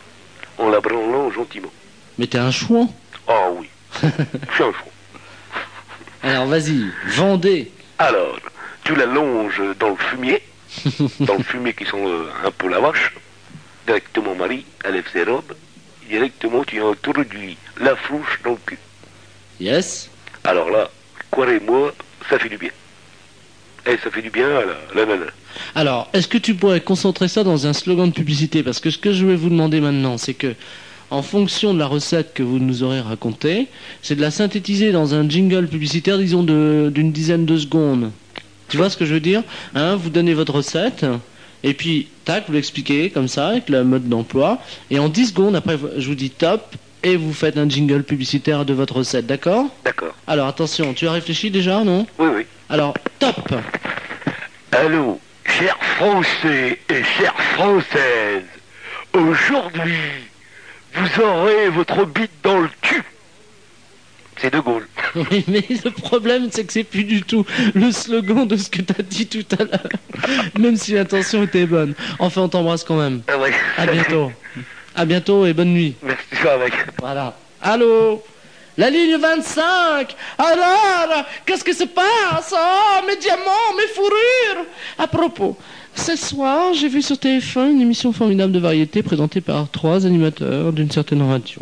en la branlant gentiment. Mais t'es un chouan. Ah oui. je suis un fou. Alors, vas-y, vendez. Alors, tu la longes dans le fumier, dans le fumier qui sent euh, un peu la vache. Directement Marie, elle lève ses robes, directement tu introduis la fourche dans le cul. Yes. Alors là, croyez-moi, ça fait du bien. Et ça fait du bien à la, la nana. Alors, est-ce que tu pourrais concentrer ça dans un slogan de publicité? Parce que ce que je vais vous demander maintenant, c'est que, en fonction de la recette que vous nous aurez racontée, c'est de la synthétiser dans un jingle publicitaire, disons, de- d'une dizaine de secondes. Tu vois ce que je veux dire? Hein, Vous donnez votre recette, et puis, tac, vous l'expliquez comme ça, avec le mode d'emploi, et en 10 secondes, après, je vous dis top, et vous faites un jingle publicitaire de votre recette, d'accord D'accord. Alors, attention, tu as réfléchi déjà, non Oui, oui. Alors, top Allô, chers Français et chères Françaises, aujourd'hui, vous aurez votre bite dans le cul. C'est De Gaulle. Oui, mais le problème, c'est que c'est plus du tout le slogan de ce que tu as dit tout à l'heure. Même si l'intention était bonne. Enfin, on t'embrasse quand même. Ah ouais. À bientôt. À bientôt et bonne nuit. Merci, ça avec. Voilà. Allô? La ligne 25 Alors Qu'est-ce qui se passe? Oh, mes diamants, mes fourrures À propos, ce soir, j'ai vu sur TF1 une émission formidable de variété présentée par trois animateurs d'une certaine radio.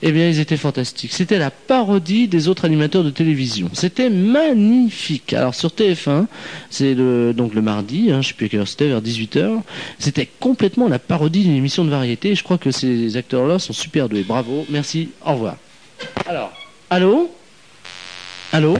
Eh bien, ils étaient fantastiques. C'était la parodie des autres animateurs de télévision. C'était magnifique. Alors, sur TF1, c'est le, donc le mardi, hein, je sais plus à quelle heure c'était, vers 18h. C'était complètement la parodie d'une émission de variété. Je crois que ces acteurs-là sont super doués. Bravo, merci, au revoir. Alors, allô? Allô?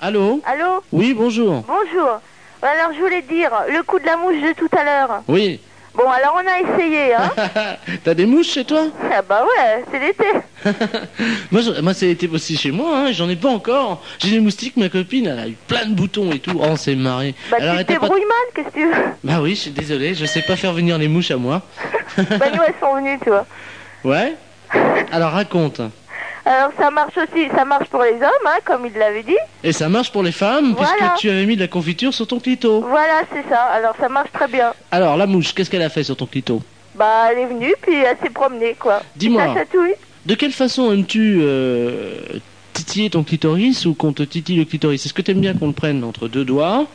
Allô? Allô? Oui, bonjour. Bonjour. Alors je voulais dire, le coup de la mouche de tout à l'heure. Oui. Bon, alors on a essayé, hein T'as des mouches chez toi Ah bah ouais, c'est l'été. Moi, je- moi c'est été aussi chez moi, hein, j'en ai pas encore. J'ai des moustiques, ma copine, elle a eu plein de boutons et tout. Oh, on s'est marré. Bah Elle tu te arrêtait pas de- débrouilles mal, qu'est-ce que tu veux? Bah oui, je suis désolé, je sais pas faire venir les mouches à moi. Bah nous elles sont venues, tu vois. Ouais? Alors raconte. Alors ça marche aussi, ça marche pour les hommes, hein, comme il l'avait dit. Et ça marche pour les femmes, Voilà. puisque tu avais mis de la confiture sur ton clito. Voilà, c'est ça. Alors ça marche très bien. Alors, la mouche, qu'est-ce qu'elle a fait sur ton clito? Bah elle est venue, puis elle s'est promenée, quoi. Dis-moi. De quelle façon aimes-tu euh, titiller ton clitoris ou qu'on te titille le clitoris? Est-ce que tu aimes bien qu'on le prenne entre deux doigts,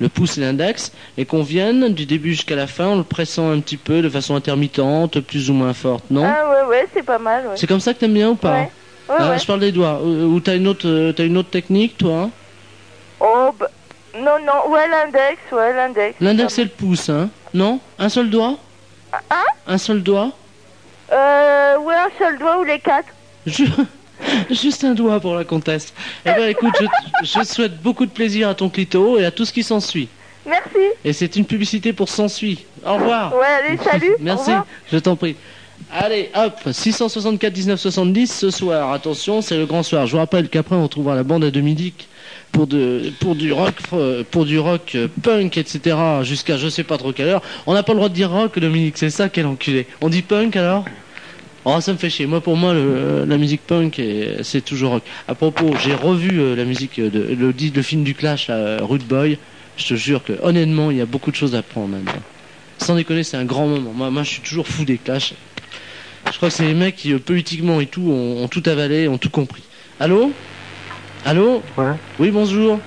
le pouce et l'index, et qu'on vienne du début jusqu'à la fin en le pressant un petit peu de façon intermittente, plus ou moins forte, non? Ah ouais, ouais, c'est pas mal, ouais. C'est comme ça que t'aimes bien ou pas? Ouais. Ouais, Ah, ouais. Je parle des doigts. Ou ou t'as une autre, euh, t'as une autre technique, toi hein Oh, bah... Non, non, ouais, l'index, ouais, l'index. L'index et le pouce, hein Non? Un seul doigt? Hein? Un seul doigt? Euh, ouais, un seul doigt ou les quatre. Ju- Juste un doigt pour la comtesse. Eh ben écoute, je, je souhaite beaucoup de plaisir à ton clito et à tout ce qui s'ensuit. Merci. Et c'est une publicité pour s'ensuit. Au revoir. Ouais, allez, salut. Merci, Au revoir. je t'en prie. Allez, hop, 664 19 70 ce soir. Attention, c'est le grand soir. Je vous rappelle qu'après on retrouvera la bande à Dominique pour de pour du rock euh, pour du rock euh, punk etc. jusqu'à je sais pas trop quelle heure. On n'a pas le droit de dire rock Dominique, c'est ça quel enculé. On dit punk alors? Oh, ça me fait chier. Moi, pour moi, la musique punk, c'est toujours rock. À propos, j'ai revu euh, la musique, de, le film du Clash, là, Rude Boy. Je te jure que, honnêtement, il y a beaucoup de choses à prendre maintenant. Sans déconner, c'est un grand moment. Moi, moi, je suis toujours fou des Clash. Je crois que c'est les mecs qui, politiquement et tout, ont, ont tout avalé, ont tout compris. Allô Allô Ouais. Oui, bonjour.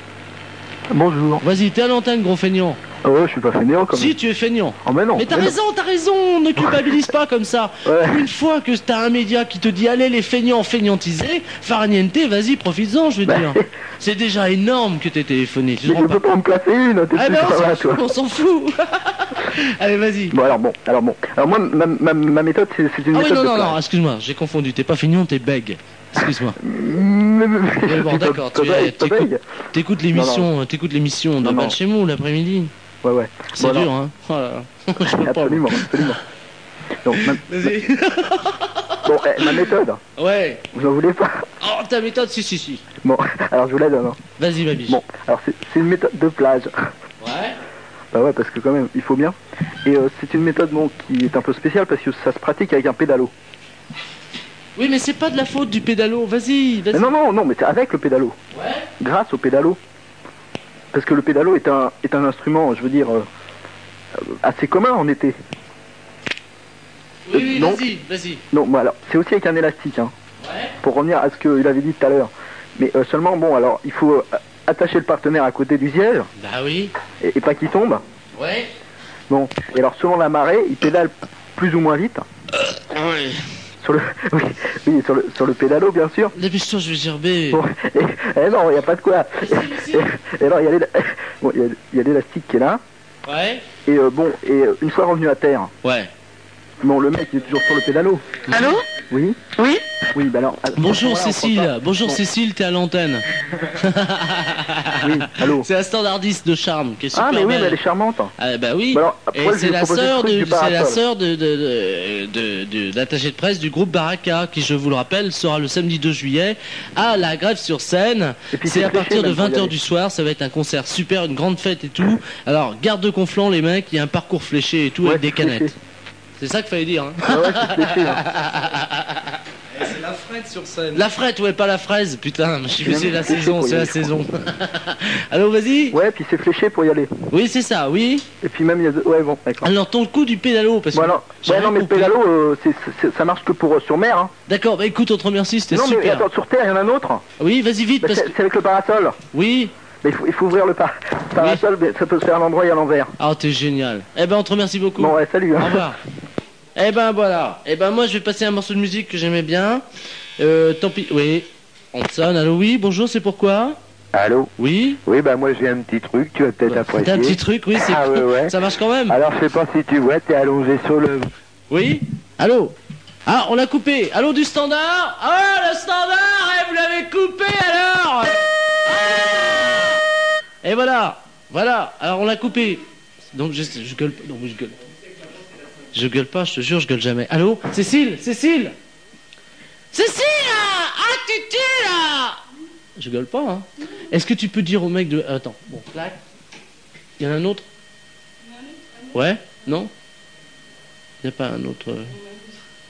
Bonjour. Vas-y, t'es à l'antenne, gros feignant. Ah ouais, je suis pas fainéant comme Si, tu es feignant. Oh, mais non. Mais t'as raison, t'as raison, ne culpabilise pas comme ça. Ouais. Une fois que t'as un média qui te dit allez les feignants feignantisés, farniente, vas-y, profites-en, je veux Bah. dire. C'est déjà énorme que t'aies téléphoné, tu Mais je peux pas pas en placer une, t'es Ah plus ben on s'en fout, allez, vas-y. Bon alors bon, alors bon. Alors moi, ma, ma, ma méthode, c'est une Ah oui, méthode non, de non, plage. non, excuse-moi, j'ai confondu, t'es pas feignant, t'es bègue. Excuse-moi. Mais- bon, d'accord, t'écoutes l'émission, t'écoutes l'émission de Non, non. Balchemou l'après-midi. Ouais, ouais. C'est Bon, dur, alors, hein. Oh là là. Je peux pas. Absolument, absolument. Donc, ma, Vas-y. bon, eh, ma méthode, Ouais. vous en voulez pas Oh, ta méthode, si, si, si. Bon, alors je vous la donne. hein. Vas-y, ma biche. Bon, alors c'est une méthode de plage. Ouais. Bah ouais, parce que quand même, il faut bien. Et euh, c'est une méthode bon, qui est un peu spéciale parce que ça se pratique avec un pédalo. Oui, mais c'est pas de la faute du pédalo. Vas-y, vas-y. Mais non, non, non, mais c'est avec le pédalo. Ouais. Grâce au pédalo. Parce que le pédalo est un, est un instrument, je veux dire, euh, assez commun en été. Oui, oui, vas-y, vas-y. Non, bon, alors, c'est aussi avec un élastique, hein, Ouais. pour revenir à ce qu'il avait dit tout à l'heure. Mais euh, seulement, bon, alors, il faut attacher le partenaire à côté du siège, Bah oui. Et, et pas qu'il tombe. Ouais. Bon, et alors, selon la marée, il pédale plus ou moins vite, Oui. Sur le, oui, oui, sur le, sur le pédalo, bien sûr. Dépêche-toi, je vais gerber. Bon, et, eh non, il n'y a pas de quoi. Et, et alors, il y a l'é- bon, il y a- il y a l'élastique qui est là. Ouais. Et euh, bon, et euh, une fois revenu à terre, Ouais. bon, le mec il est toujours sur le pédalo. Allô? Oui Oui Oui, bah alors. Bonjour Cécile, bonjour bon, Cécile, t'es à l'antenne. Oui, allô C'est la standardiste de charme qui est super Ah, mais oui, belle. elle est charmante. Ah, bah oui. Bah alors, après, c'est la sœur de, c'est la sœur de, de, de, de- de- l'attaché de presse du groupe Baraka, qui je vous le rappelle sera le samedi 2 juillet à la grève sur scène. C'est à partir de même, pour y 20h aller. du soir, ça va être un concert super, une grande fête et tout. Alors garde de conflant les mecs, il y a un parcours fléché et tout Ouais, avec des canettes. C'est ça qu'il fallait dire. hein. Ah ouais, c'est hein. C'est la frette sur scène. La frette, ouais, pas la fraise, putain. Je suis C'est la saison, c'est la saison. Allô, vas-y. Ouais, puis c'est fléché pour y aller. Oui, c'est ça, oui. Et puis même, il y a. Ouais, bon, d'accord. Alors ton coup du pédalo, parce que. Ouais, non, mais le pédalo, euh, c'est- c'est- ça marche que pour euh, sur mer. Hein. D'accord, bah écoute, on te remercie, c'était Non, mais super. attends, sur terre, il y en a un autre. Oui, vas-y vite, Bah, parce c'est que. c'est avec le parasol. Oui. Mais il faut, il faut ouvrir le par- parasol, mais ça peut se faire à l'endroit et à l'envers. Ah, t'es génial. Eh ben, on te remercie beaucoup. Bon, ouais, salut. Au Hein. revoir. Eh ben voilà. Eh ben moi je vais passer un morceau de musique que j'aimais bien. Euh, tant pis. Oui. On sonne. Allô oui. Bonjour. C'est pourquoi? Allô? Oui. Oui, bah moi j'ai un petit truc, tu vas peut-être apprécier. T'as un petit truc. Oui. C'est Ah ouais, ouais. Ça marche quand même. Alors je sais pas si tu vois, t'es allongé sur le... Oui. Allô? Ah, on l'a coupé. Allô du standard? Ah, le standard. Eh, vous l'avez coupé alors? Ah Et voilà. Voilà. Alors on l'a coupé. Donc je, je gueule. pas. Non, je gueule. Je gueule pas. Je te jure, je gueule jamais. Allô? Cécile. Cécile. Cécile Ah, tu tues là Je gueule pas, hein. Est-ce que tu peux dire au mec de. Attends, bon, clac. Il y en a un autre? Ouais? Non? Il n'y a pas un autre. euh,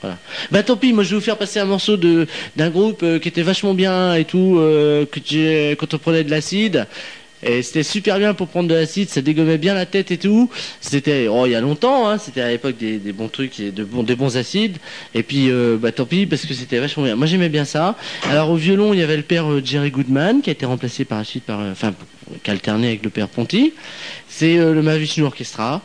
Voilà. Bah tant pis, moi je vais vous faire passer un morceau d'un groupe euh, qui était vachement bien et tout, euh, quand on prenait de l'acide. Et c'était super bien pour prendre de l'acide, ça dégommait bien la tête et tout. C'était oh il y a longtemps, hein, c'était à l'époque des, bons trucs et de des bons acides. Et puis euh, bah tant pis parce que c'était vachement bien. Moi j'aimais bien ça. Alors au violon il y avait le père euh, Jerry Goodman qui a été remplacé par la suite par euh, enfin qui a alterné avec le père Ponty. C'est le Mahavishnu Orchestra.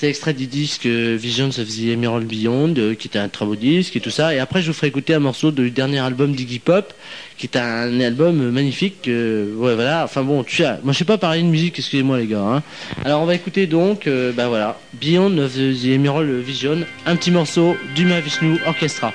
C'est extrait du disque euh, Visions of the Emerald Beyond, euh, qui était un très beau disque et tout ça. Et après, je vous ferai écouter un morceau du dernier album d'Iggy Pop, qui est un album euh, magnifique. ouais, voilà. Enfin bon, tu as. Moi, je sais pas parler de musique, excusez-moi les gars. hein. Alors, on va écouter donc, euh, bah voilà, Beyond of the Emerald Vision, un petit morceau du Mahavishnu Orchestra.